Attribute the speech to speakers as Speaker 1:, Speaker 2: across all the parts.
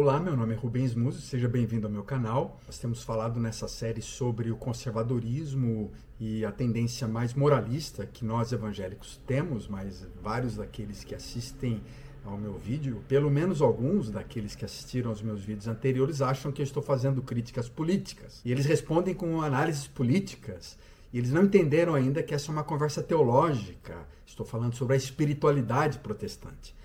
Speaker 1: Olá, meu nome é Rubens Musi, seja bem-vindo ao meu canal. Nós temos falado nessa série sobre o conservadorismo e a tendência mais moralista que nós evangélicos temos, mas vários daqueles que assistem ao meu vídeo, pelo menos alguns daqueles que assistiram aos meus vídeos anteriores, acham que eu estou fazendo críticas políticas. E eles respondem com análises políticas. E eles não entenderam ainda que essa é uma conversa teológica. Estou falando sobre a espiritualidade protestante.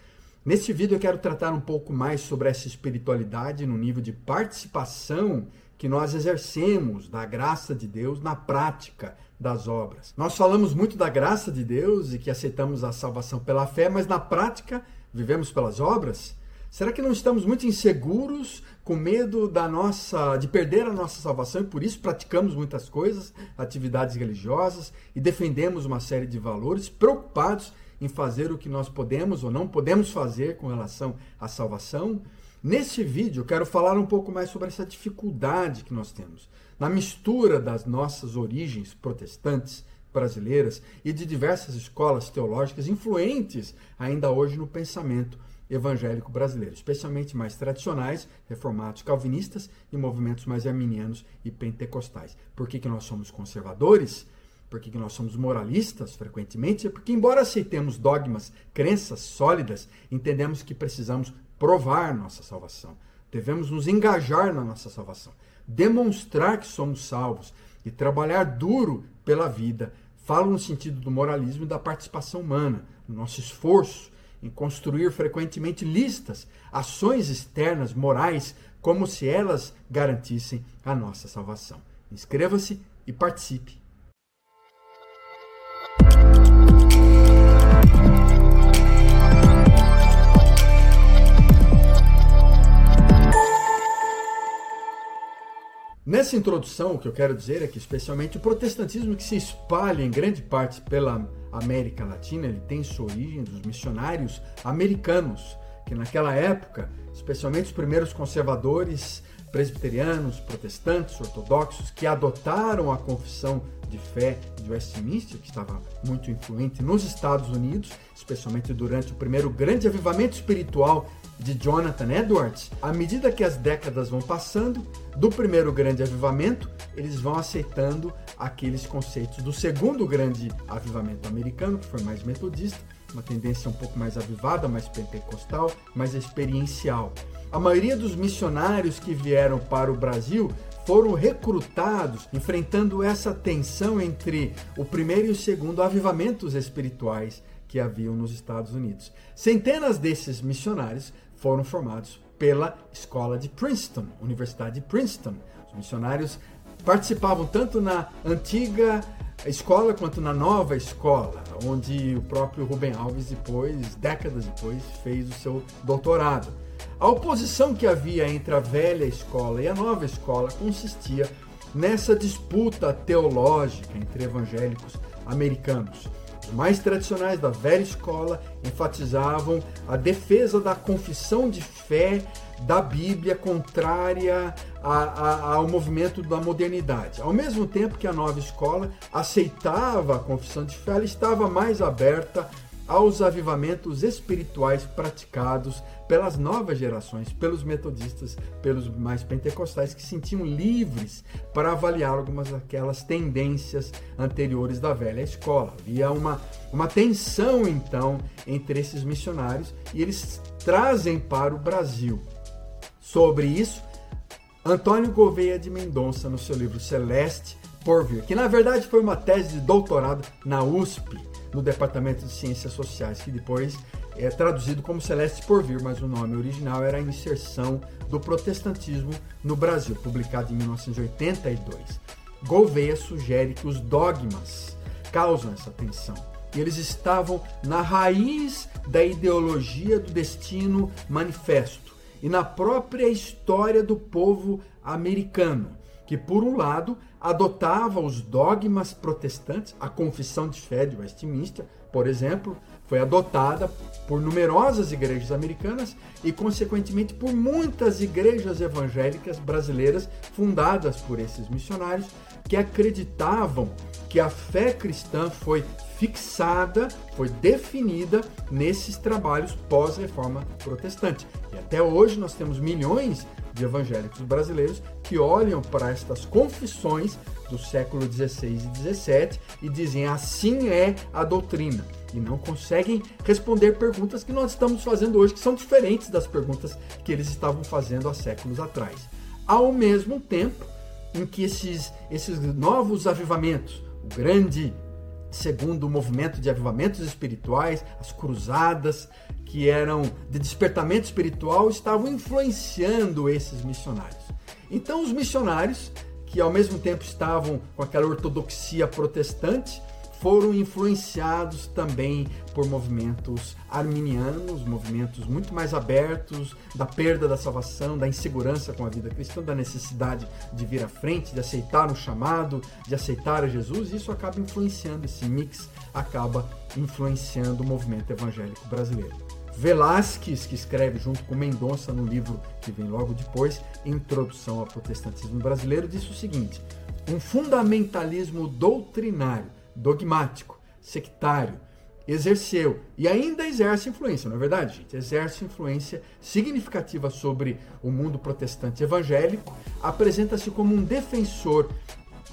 Speaker 1: Neste vídeo eu quero tratar um pouco mais sobre essa espiritualidade no nível de participação que nós exercemos da graça de Deus na prática das obras. Nós falamos muito da graça de Deus e que aceitamos a salvação pela fé, mas na prática vivemos pelas obras? Será que não estamos muito inseguros, com medo da nossa de perder a nossa salvação e por isso praticamos muitas coisas, atividades religiosas e defendemos uma série de valores, preocupados em fazer o que nós podemos ou não podemos fazer com relação à salvação? Nesse vídeo quero falar um pouco mais sobre essa dificuldade que nós temos na mistura das nossas origens protestantes brasileiras e de diversas escolas teológicas influentes ainda hoje no pensamento evangélico brasileiro, especialmente mais tradicionais, reformados calvinistas e movimentos mais arminianos e pentecostais. Por que, que nós somos conservadores? Por que, que nós somos moralistas frequentemente? É porque, embora aceitemos dogmas, crenças sólidas, entendemos que precisamos provar nossa salvação. Devemos nos engajar na nossa salvação, demonstrar que somos salvos e trabalhar duro pela vida Falo no sentido do moralismo e da participação humana, no nosso esforço em construir frequentemente listas, ações externas morais, como se elas garantissem a nossa salvação. Inscreva-se e participe. Nessa introdução, o que eu quero dizer é que, especialmente o protestantismo que se espalha em grande parte pela América Latina, ele tem sua origem dos missionários americanos, que naquela época, especialmente os primeiros conservadores presbiterianos, protestantes, ortodoxos, que adotaram a confissão de fé de Westminster, que estava muito influente nos Estados Unidos, especialmente durante o primeiro grande avivamento espiritual de Jonathan Edwards, à medida que as décadas vão passando, do primeiro grande avivamento, eles vão aceitando aqueles conceitos do segundo grande avivamento americano, que foi mais metodista, uma tendência um pouco mais avivada, mais pentecostal, mais experiencial. A maioria dos missionários que vieram para o Brasil foram recrutados enfrentando essa tensão entre o primeiro e o segundo avivamentos espirituais que haviam nos Estados Unidos. Centenas desses missionários foram formados pela escola de Princeton, Universidade de Princeton. Os missionários participavam tanto na antiga escola quanto na nova escola, onde o próprio Rubem Alves depois, décadas depois, fez o seu doutorado. A oposição que havia entre a velha escola e a nova escola consistia nessa disputa teológica entre evangélicos americanos. Mais tradicionais da velha escola enfatizavam a defesa da confissão de fé da Bíblia contrária a, a, ao movimento da modernidade. Ao mesmo tempo que a nova escola aceitava a confissão de fé, ela estava mais aberta aos avivamentos espirituais praticados pelas novas gerações, pelos metodistas, pelos mais pentecostais que se sentiam livres para avaliar algumas daquelas tendências anteriores da velha escola. Havia uma, uma tensão então entre esses missionários e eles trazem para o Brasil. Sobre isso, Antônio Gouveia de Mendonça, no seu livro Celeste por Vir, que na verdade foi uma tese de doutorado na USP no Departamento de Ciências Sociais, que depois é traduzido como Celeste por Vir, mas o nome original era inserção do protestantismo no Brasil, publicado em 1982. Gouveia sugere que os dogmas causam essa tensão. E eles estavam na raiz da ideologia do destino manifesto e na própria história do povo americano que, por um lado, adotava os dogmas protestantes, a confissão de fé de Westminster, por exemplo, foi adotada por numerosas igrejas americanas e, consequentemente, por muitas igrejas evangélicas brasileiras fundadas por esses missionários que acreditavam que a fé cristã foi fixada, foi definida nesses trabalhos pós-reforma protestante. E até hoje nós temos milhões de evangélicos brasileiros que olham para estas confissões do século XVI e XVII e dizem assim é a doutrina e não conseguem responder perguntas que nós estamos fazendo hoje, que são diferentes das perguntas que eles estavam fazendo há séculos atrás. Ao mesmo tempo em que esses, esses novos avivamentos, o grande segundo movimento de avivamentos espirituais, as cruzadas, que eram de despertamento espiritual, estavam influenciando esses missionários. Então, os missionários, que ao mesmo tempo estavam com aquela ortodoxia protestante, foram influenciados também por movimentos arminianos, movimentos muito mais abertos da perda da salvação, da insegurança com a vida cristã, da necessidade de vir à frente, de aceitar o chamado, de aceitar a Jesus, e isso acaba influenciando, esse mix acaba influenciando o movimento evangélico brasileiro. Velázquez, que escreve junto com Mendonça no livro que vem logo depois, Introdução ao Protestantismo Brasileiro, disse o seguinte: um fundamentalismo doutrinário dogmático, sectário, exerceu e ainda exerce influência, não é verdade, gente? Exerce influência significativa sobre o mundo protestante evangélico, apresenta-se como um defensor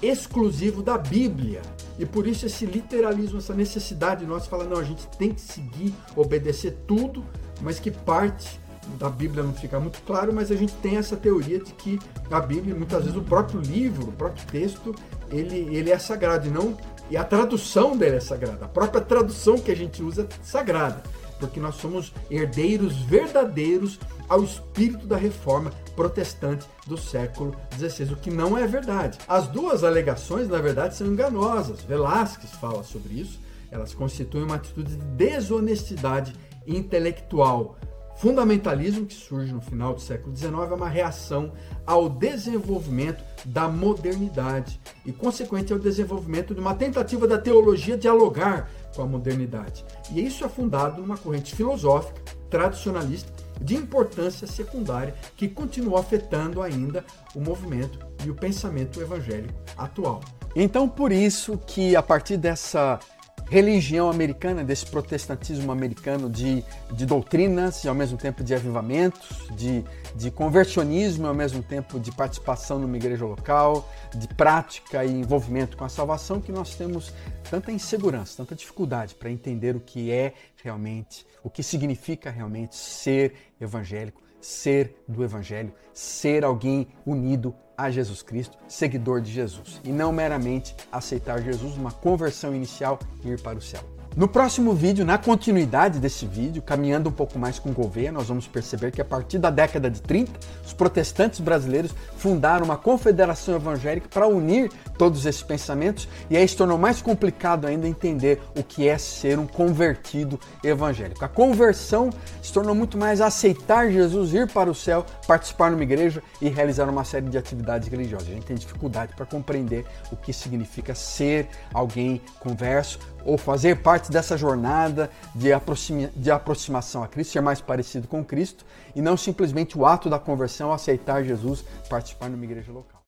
Speaker 1: exclusivo da Bíblia. E por isso esse literalismo, essa necessidade de nós falar, não, a gente tem que seguir, obedecer tudo, mas que parte da Bíblia não fica muito claro, mas a gente tem essa teoria de que a Bíblia, muitas vezes o próprio livro, o próprio texto, ele, ele é sagrado e não e a tradução dele é sagrada. A própria tradução que a gente usa é sagrada, porque nós somos herdeiros verdadeiros ao espírito da reforma protestante do século XVI, o que não é verdade. As duas alegações, na verdade, são enganosas. Velázquez fala sobre isso. Elas constituem uma atitude de desonestidade intelectual fundamentalismo, que surge no final do século XIX, é uma reação ao desenvolvimento da modernidade e, consequente, ao desenvolvimento de uma tentativa da teologia dialogar com a modernidade. E isso é fundado numa corrente filosófica tradicionalista de importância secundária que continua afetando ainda o movimento e o pensamento evangélico atual.
Speaker 2: Então, por isso que a partir dessa religião americana, desse protestantismo americano de, de doutrinas e ao mesmo tempo de avivamentos, de, de conversionismo e ao mesmo tempo de participação numa igreja local, de prática e envolvimento com a salvação, que nós temos tanta insegurança, tanta dificuldade para entender o que é realmente, o que significa realmente ser evangélico, ser do evangelho, ser alguém unido a Jesus Cristo, seguidor de Jesus, e não meramente aceitar Jesus, uma conversão inicial e ir para o céu. No próximo vídeo, na continuidade desse vídeo, caminhando um pouco mais com Gouveia, nós vamos perceber que a partir da década de 30, os protestantes brasileiros fundaram uma confederação evangélica para unir todos esses pensamentos e aí se tornou mais complicado ainda entender o que é ser um convertido evangélico. A conversão se tornou muito mais aceitar Jesus, ir para o céu, participar numa igreja e realizar uma série de atividades religiosas. A gente tem dificuldade para compreender o que significa ser alguém converso ou fazer parte dessa jornada de, aproxima, de aproximação a Cristo, ser mais parecido com Cristo, e não simplesmente o ato da conversão, aceitar Jesus, participar numa igreja local.